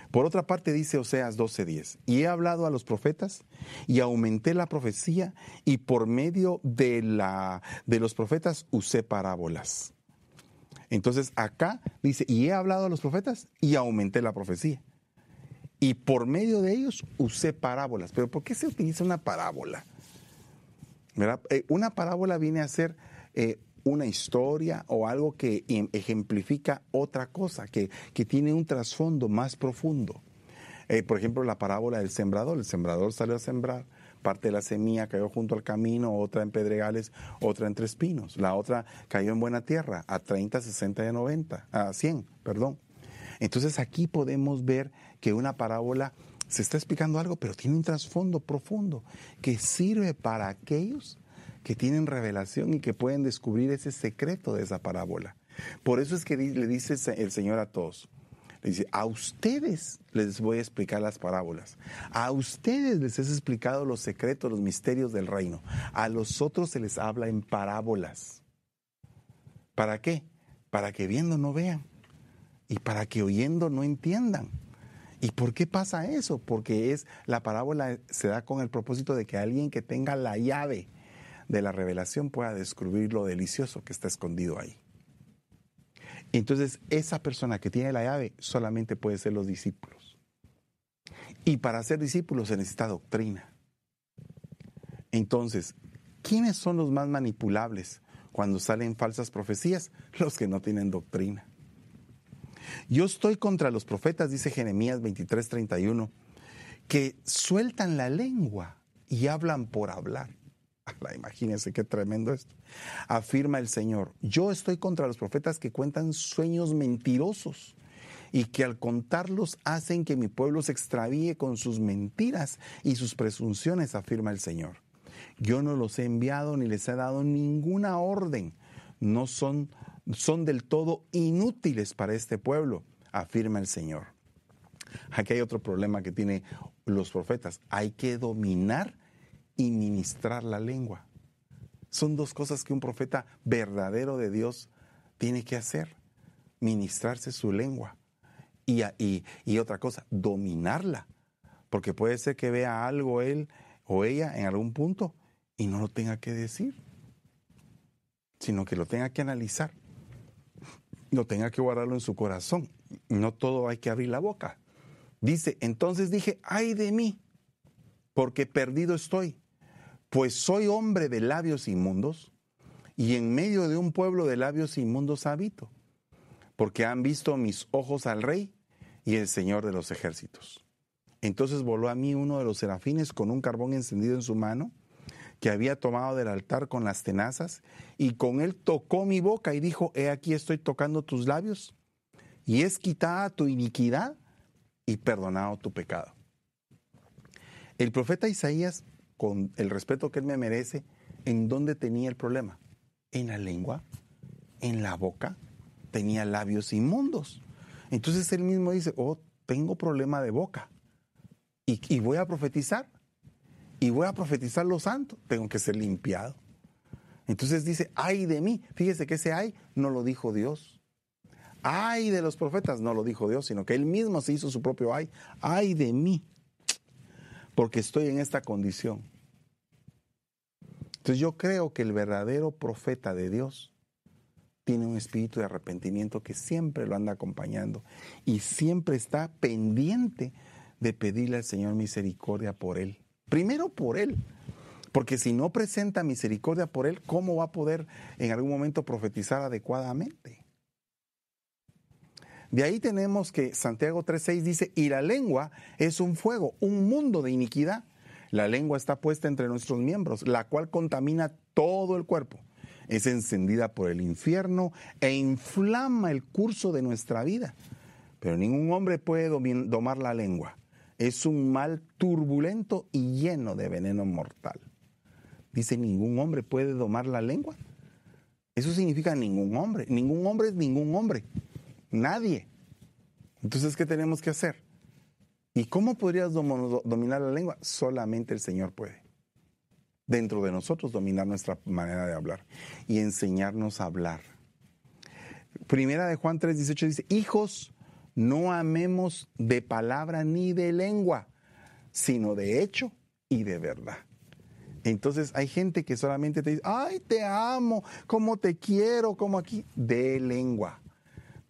Por otra parte dice Oseas 12:10, y he hablado a los profetas y aumenté la profecía y por medio de, la, de los profetas usé parábolas. Entonces acá dice, y he hablado a los profetas y aumenté la profecía. Y por medio de ellos usé parábolas. Pero ¿por qué se utiliza una parábola? Eh, una parábola viene a ser eh, una historia o algo que em, ejemplifica otra cosa, que, que tiene un trasfondo más profundo. Eh, por ejemplo, la parábola del sembrador. El sembrador salió a sembrar, parte de la semilla cayó junto al camino, otra en pedregales, otra entre espinos. La otra cayó en buena tierra, a 30, 60 y 90, a 100, perdón. Entonces aquí podemos ver que una parábola se está explicando algo, pero tiene un trasfondo profundo que sirve para aquellos que tienen revelación y que pueden descubrir ese secreto de esa parábola. Por eso es que le dice el Señor a todos, le dice, a ustedes les voy a explicar las parábolas, a ustedes les he explicado los secretos, los misterios del reino, a los otros se les habla en parábolas. ¿Para qué? Para que viendo no vean y para que oyendo no entiendan. ¿Y por qué pasa eso? Porque es la parábola se da con el propósito de que alguien que tenga la llave de la revelación pueda descubrir lo delicioso que está escondido ahí. Entonces, esa persona que tiene la llave solamente puede ser los discípulos. Y para ser discípulos se necesita doctrina. Entonces, ¿quiénes son los más manipulables cuando salen falsas profecías? Los que no tienen doctrina. Yo estoy contra los profetas, dice Jeremías 23:31, que sueltan la lengua y hablan por hablar. *laughs* Imagínense qué tremendo esto. Afirma el Señor, yo estoy contra los profetas que cuentan sueños mentirosos y que al contarlos hacen que mi pueblo se extravíe con sus mentiras y sus presunciones, afirma el Señor. Yo no los he enviado ni les he dado ninguna orden. No son, son del todo inútiles para este pueblo, afirma el Señor. Aquí hay otro problema que tienen los profetas. Hay que dominar y ministrar la lengua. Son dos cosas que un profeta verdadero de Dios tiene que hacer. Ministrarse su lengua. Y, y, otra cosa, dominarla. Porque puede ser que vea algo él o ella en algún punto y no lo tenga que decir, sino que lo tenga que analizar, lo tenga que guardarlo en su corazón. No todo hay que abrir la boca. Dice, entonces dije, ay de mí, porque perdido estoy, pues soy hombre de labios inmundos y en medio de un pueblo de labios inmundos habito, porque han visto mis ojos al rey y el Señor de los ejércitos. Entonces voló a mí uno de los serafines con un carbón encendido en su mano, que había tomado del altar con las tenazas, y con él tocó mi boca y dijo, he aquí estoy tocando tus labios, y es quitada tu iniquidad y perdonado tu pecado. El profeta Isaías con el respeto que él me merece, ¿en dónde tenía el problema? En la lengua, en la boca, tenía labios inmundos. Entonces él mismo dice, oh, tengo problema de boca y, y voy a profetizar y voy a profetizar lo santo, tengo que ser limpiado. Entonces dice, ay de mí. Fíjese que ese ay no lo dijo Dios. Ay de los profetas no lo dijo Dios, sino que él mismo se hizo su propio ay. Ay de mí, porque estoy en esta condición. Entonces yo creo que el verdadero profeta de Dios tiene un espíritu de arrepentimiento que siempre lo anda acompañando y siempre está pendiente de pedirle al Señor misericordia por él. Primero por él, porque si no presenta misericordia por él, ¿cómo va a poder en algún momento profetizar adecuadamente? De ahí tenemos que Santiago 3.6 dice, y la lengua es un fuego, un mundo de iniquidad. La lengua está puesta entre nuestros miembros, la cual contamina todo el cuerpo. Es encendida por el infierno e inflama el curso de nuestra vida. Pero ningún hombre puede domar la lengua. Es un mal turbulento y lleno de veneno mortal. Dice, ningún hombre puede domar la lengua. Eso significa ningún hombre. Ningún hombre es ningún hombre. Nadie. Entonces, ¿qué tenemos que hacer? ¿Y cómo podrías dominar la lengua? Solamente el Señor puede. Dentro de nosotros dominar nuestra manera de hablar y enseñarnos a hablar. Primera de Juan 3:18 dice, hijos, no amemos de palabra ni de lengua, sino de hecho y de verdad. Entonces hay gente que solamente te dice, ay, te amo, como te quiero, como aquí, de lengua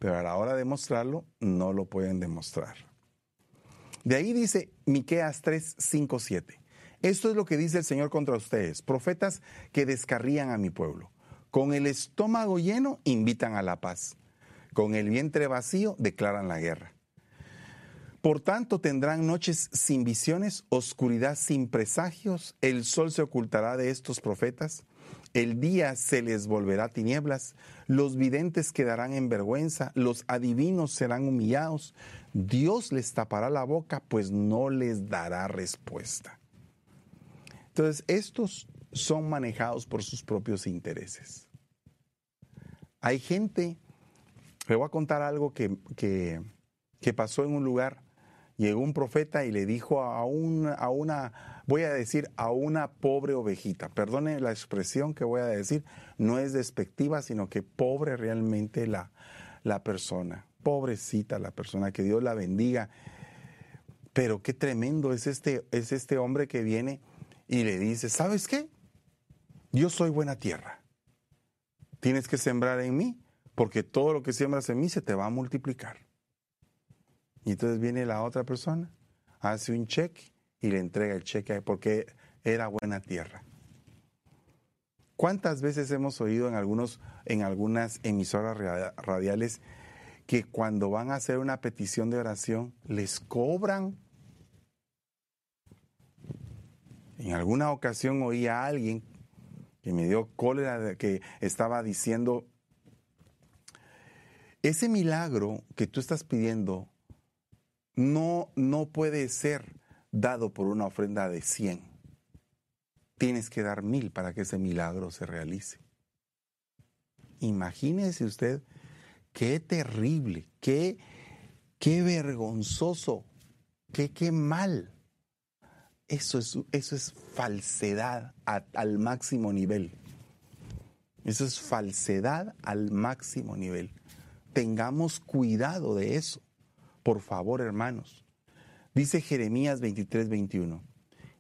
pero a la hora de mostrarlo no lo pueden demostrar. De ahí dice Miqueas 3, 5, 7. Esto es lo que dice el Señor contra ustedes, profetas que descarrían a mi pueblo. Con el estómago lleno invitan a la paz, con el vientre vacío declaran la guerra. Por tanto tendrán noches sin visiones, oscuridad sin presagios, el sol se ocultará de estos profetas, el día se les volverá tinieblas, los videntes quedarán en vergüenza, los adivinos serán humillados, Dios les tapará la boca, pues no les dará respuesta. Entonces, estos son manejados por sus propios intereses. Hay gente, le voy a contar algo que, que, pasó en un lugar, llegó un profeta y le dijo a, un, a una voy a decir a una pobre ovejita. Perdone la expresión que voy a decir, no es despectiva, sino que pobre realmente la, la persona. Pobrecita la persona, que Dios la bendiga. Pero qué tremendo es este, es este hombre que viene y le dice, ¿sabes qué? Yo soy buena tierra. Tienes que sembrar en mí, porque todo lo que siembras en mí se te va a multiplicar. Y entonces viene la otra persona, hace un cheque y le entrega el cheque porque era buena tierra. ¿Cuántas veces hemos oído en, algunos, en algunas emisoras radiales que cuando van a hacer una petición de oración les cobran? En alguna ocasión oí a alguien que me dio cólera que estaba diciendo, ese milagro que tú estás pidiendo no, no puede ser dado por una ofrenda de 100. Tienes que dar mil para que ese milagro se realice. Imagínese usted qué terrible, qué, qué vergonzoso, qué, qué mal. Eso es, eso es falsedad al máximo nivel. Eso es falsedad al máximo nivel. Tengamos cuidado de eso. Por favor, hermanos. Dice Jeremías 23, 21.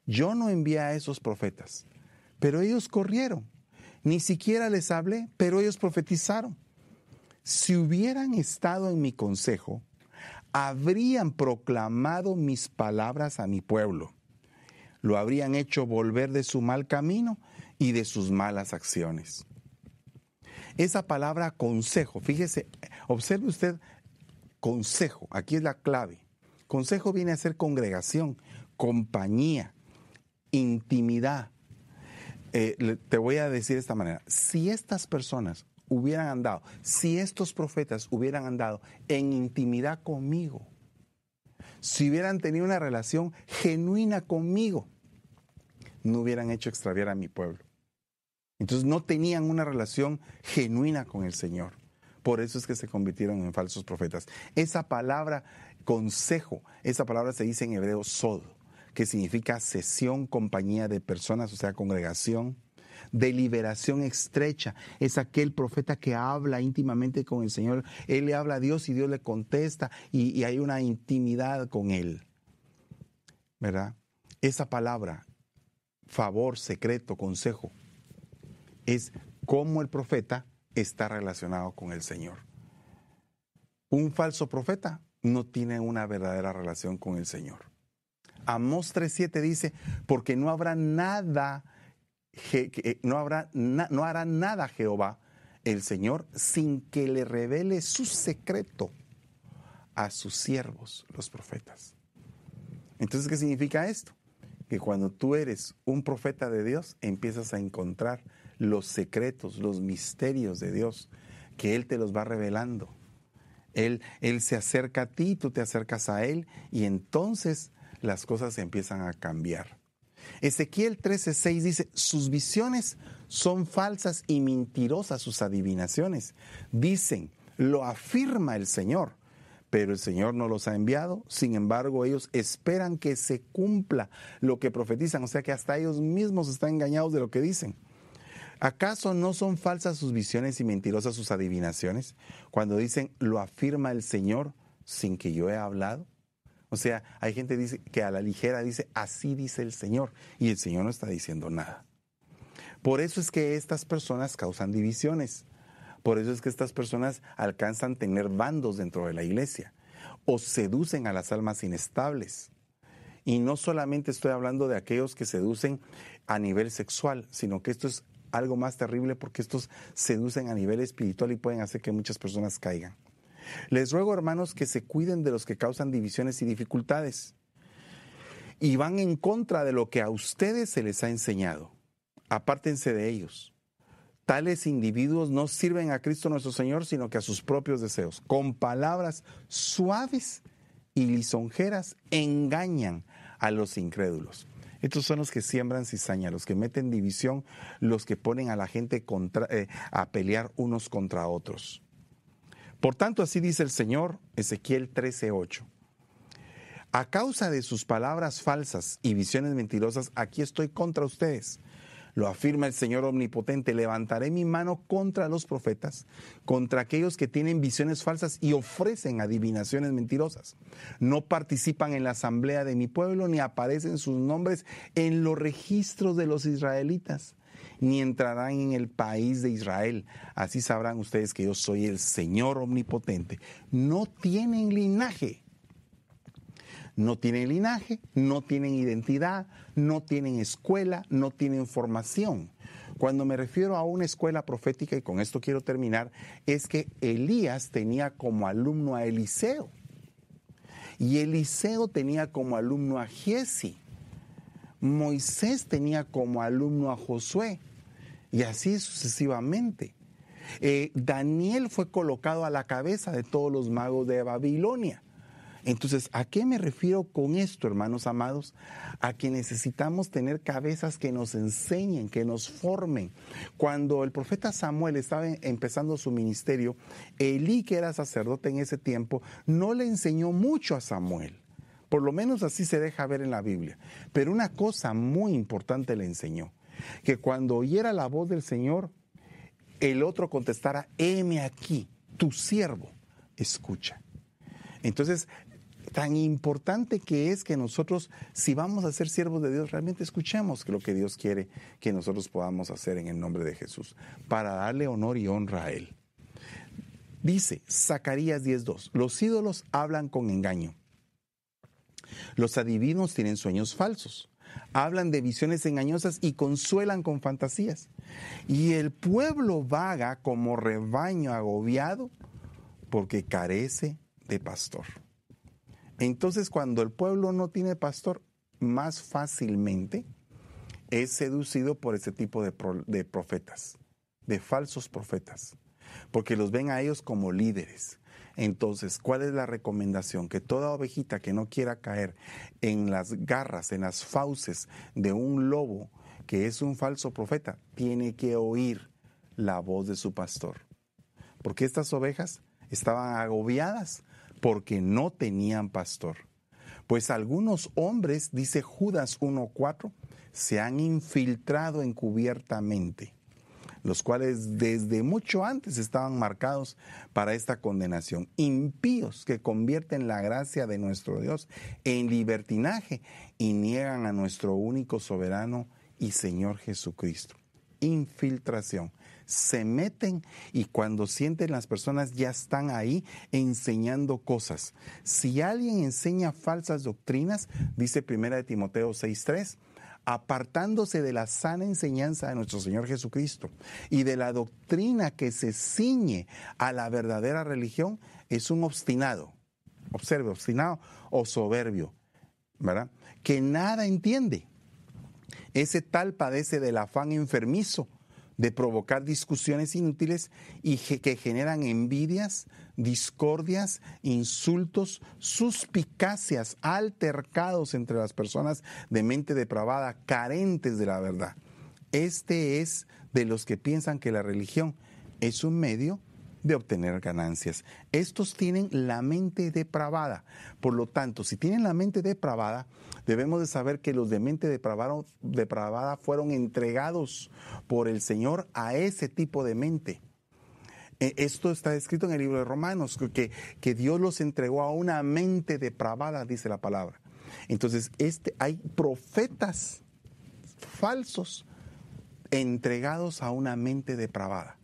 Yo no envié a esos profetas, pero ellos corrieron. Ni siquiera les hablé, pero ellos profetizaron. Si hubieran estado en mi consejo, habrían proclamado mis palabras a mi pueblo. Lo habrían hecho volver de su mal camino y de sus malas acciones. Esa palabra consejo, fíjese, observe usted, consejo, aquí es la clave. Consejo viene a ser congregación, compañía, intimidad. Eh, te voy a decir de esta manera, si estas personas hubieran andado, si estos profetas hubieran andado en intimidad conmigo, si hubieran tenido una relación genuina conmigo, no hubieran hecho extraviar a mi pueblo. Entonces no tenían una relación genuina con el Señor. Por eso es que se convirtieron en falsos profetas. Esa palabra consejo. Esa palabra se dice en hebreo sod, que significa sesión, compañía de personas, o sea, congregación. de liberación estrecha. Es aquel profeta que habla íntimamente con el Señor. Él le habla a Dios y Dios le contesta y, hay una intimidad con Él. ¿Verdad? Esa palabra, favor, secreto, consejo, es cómo el profeta está relacionado con el Señor. Un falso profeta no tiene una verdadera relación con el Señor. Amós 3.7 dice, porque no habrá nada, eh, no, habrá, no hará nada Jehová, el Señor, sin que le revele su secreto a sus siervos, los profetas. Entonces, ¿qué significa esto? Que cuando tú eres un profeta de Dios, empiezas a encontrar los secretos, los misterios de Dios, que Él te los va revelando. Él, él se acerca a ti, tú te acercas a Él, y entonces las cosas empiezan a cambiar. Ezequiel 13:6 dice, sus visiones son falsas y mentirosas sus adivinaciones. Dicen, lo afirma el Señor, pero el Señor no los ha enviado. Sin embargo, ellos esperan que se cumpla lo que profetizan, o sea que hasta ellos mismos están engañados de lo que dicen. ¿Acaso no son falsas sus visiones y mentirosas sus adivinaciones cuando dicen, lo afirma el Señor sin que yo he hablado? O sea, hay gente que a la ligera dice, así dice el Señor, y el Señor no está diciendo nada. Por eso es que estas personas causan divisiones. Por eso es que estas personas alcanzan a tener bandos dentro de la iglesia o seducen a las almas inestables. Y no solamente estoy hablando de aquellos que seducen a nivel sexual, sino que esto es algo más terrible porque estos seducen a nivel espiritual y pueden hacer que muchas personas caigan. Les ruego, hermanos, que se cuiden de los que causan divisiones y dificultades y van en contra de lo que a ustedes se les ha enseñado. Apártense de ellos. Tales individuos no sirven a Cristo nuestro Señor, sino que a sus propios deseos. Con palabras suaves y lisonjeras engañan a los incrédulos. Estos son los que siembran cizaña, los que meten división, los que ponen a la gente eh, a pelear unos contra otros. Por tanto, así dice el Señor, Ezequiel 13:8. A causa de sus palabras falsas y visiones mentirosas, aquí estoy contra ustedes. Lo afirma el Señor Omnipotente, levantaré mi mano contra los profetas, contra aquellos que tienen visiones falsas y ofrecen adivinaciones mentirosas. No participan en la asamblea de mi pueblo ni aparecen sus nombres en los registros de los israelitas ni entrarán en el país de Israel. Así sabrán ustedes que yo soy el Señor omnipotente. No tienen linaje. No tienen linaje, no tienen identidad, no tienen escuela, no tienen formación. Cuando me refiero a una escuela profética, y con esto quiero terminar, es que Elías tenía como alumno a Eliseo. Y Eliseo tenía como alumno a Giesi. Moisés tenía como alumno a Josué y así sucesivamente. Eh, Daniel fue colocado a la cabeza de todos los magos de Babilonia. Entonces, ¿a qué me refiero con esto, hermanos amados? A que necesitamos tener cabezas que nos enseñen, que nos formen. Cuando el profeta Samuel estaba empezando su ministerio, Elí, que era sacerdote en ese tiempo, no le enseñó mucho a Samuel. Por lo menos así se deja ver en la Biblia. Pero una cosa muy importante le enseñó que cuando oyera la voz del Señor, el otro contestara, heme aquí, tu siervo, escucha. Entonces, tan importante que es que nosotros, si vamos a ser siervos de Dios, realmente escuchemos lo que Dios quiere que nosotros podamos hacer en el nombre de Jesús, para darle honor y honra a Él. Dice Zacarías 10.2, los ídolos hablan con engaño. Los adivinos tienen sueños falsos hablan de visiones engañosas y consuelan con fantasías. Y el pueblo vaga como rebaño agobiado porque carece de pastor. Entonces cuando el pueblo no tiene pastor, más fácilmente es seducido por ese tipo de, profetas, de falsos profetas, porque los ven a ellos como líderes, entonces, ¿cuál es la recomendación? Que toda ovejita que no quiera caer en las garras, en las fauces de un lobo que es un falso profeta, tiene que oír la voz de su pastor. Porque estas ovejas estaban agobiadas porque no tenían pastor. Pues algunos hombres, dice Judas 1.4, se han infiltrado encubiertamente, los cuales desde mucho antes estaban marcados para esta condenación. Impíos que convierten la gracia de nuestro Dios en libertinaje y niegan a nuestro único soberano y Señor Jesucristo. Infiltración se meten y cuando sienten las personas ya están ahí enseñando cosas. Si alguien enseña falsas doctrinas, dice 1 de Timoteo 6:3, apartándose de la sana enseñanza de nuestro Señor Jesucristo y de la doctrina que se ciñe a la verdadera religión, es un obstinado. Observe, obstinado o soberbio, ¿verdad? Que nada entiende. Ese tal padece del afán enfermizo de provocar discusiones inútiles y que generan envidias, discordias, insultos, suspicacias, altercados entre las personas de mente depravada, carentes de la verdad. Este es de los que piensan que la religión es un medio de obtener ganancias. Estos tienen la mente depravada. Por lo tanto, si tienen la mente depravada, debemos de saber que los de mente depravada, fueron entregados por el Señor a ese tipo de mente. E, esto está escrito en el libro de Romanos, que, que Dios los entregó a una mente depravada, dice la palabra. Entonces, este, hay profetas falsos entregados a una mente depravada.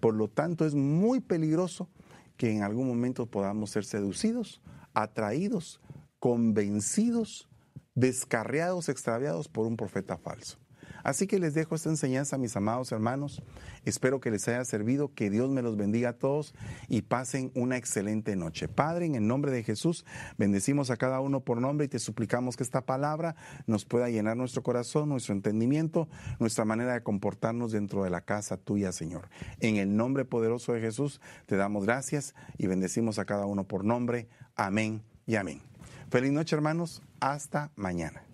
Por lo tanto, es muy peligroso que en algún momento podamos ser seducidos, atraídos, convencidos, descarriados, extraviados por un profeta falso. Así que les dejo esta enseñanza, mis amados hermanos. Espero que les haya servido, que Dios me los bendiga a todos y pasen una excelente noche. Padre, en el nombre de Jesús, bendecimos a cada uno por nombre y te suplicamos que esta palabra nos pueda llenar nuestro corazón, nuestro entendimiento, nuestra manera de comportarnos dentro de la casa tuya, Señor. En el nombre poderoso de Jesús, te damos gracias y bendecimos a cada uno por nombre. Amén y amén. Feliz noche, hermanos. Hasta mañana.